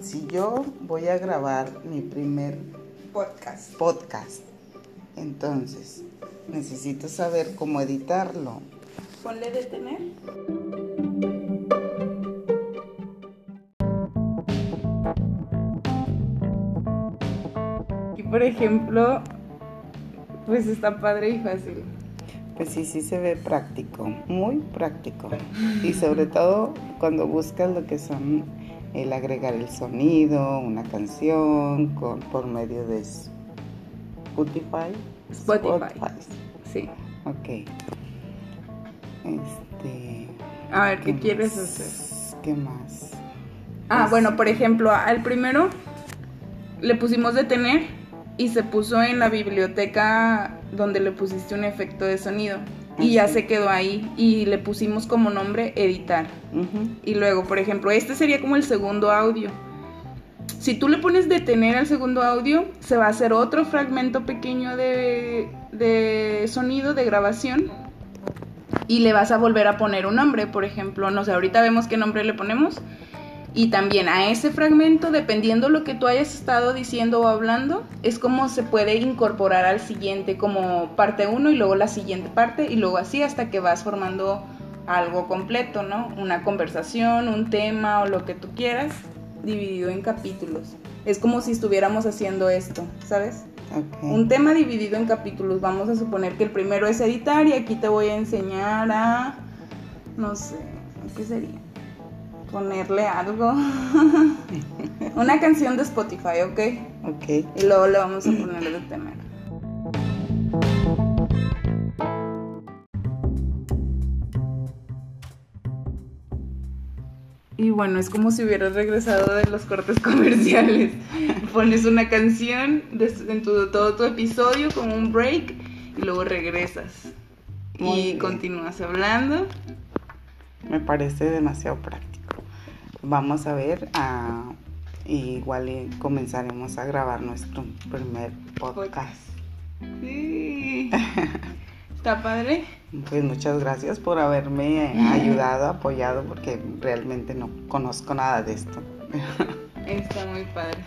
si yo voy a grabar mi primer Podcast. podcast, entonces necesito saber cómo editarlo. Ponle detener. Y por ejemplo, pues está padre y fácil. Pues sí, sí se ve práctico, muy práctico. Y sobre todo cuando buscas lo que son el agregar el sonido, una canción con, por medio de Spotify. Spotify. Sí. Ok. Este. A ver, ¿qué quieres hacer? ¿Qué más? Ah, Pues- bueno, por ejemplo, al primero le pusimos detener y se puso en la biblioteca donde le pusiste un efecto de sonido. Y ya se quedó ahí y le pusimos como nombre editar. Y luego, por ejemplo, este sería como el segundo audio. Si tú le pones detener al segundo audio, se va a hacer otro fragmento pequeño de, de sonido, de grabación. Y le vas a volver a poner un nombre, por ejemplo, no sé, ahorita vemos qué nombre le ponemos. Y también a ese fragmento, dependiendo lo que tú hayas estado diciendo o hablando, es como se puede incorporar al siguiente, como parte 1 y luego la siguiente parte y luego así hasta que vas formando algo completo, ¿no? Una conversación, un tema o lo que tú quieras, dividido en capítulos. Es como si estuviéramos haciendo esto, ¿sabes? Un tema dividido en capítulos. Vamos a suponer que el primero es editar y aquí te voy a enseñar a, no sé, ¿qué sería? Ponerle algo. Una canción de Spotify, ¿ok? Ok. Y luego le vamos a poner de temer. Y bueno, es como si hubieras regresado de los cortes comerciales. Pones una canción en tu- todo tu episodio como un break y luego regresas. Muy y bien. continúas hablando. Me parece demasiado práctico. Vamos a ver, igual y comenzaremos a grabar nuestro primer podcast. Sí. ¿Está padre? Pues muchas gracias por haberme ayudado, apoyado, porque realmente no conozco nada de esto. Está muy padre.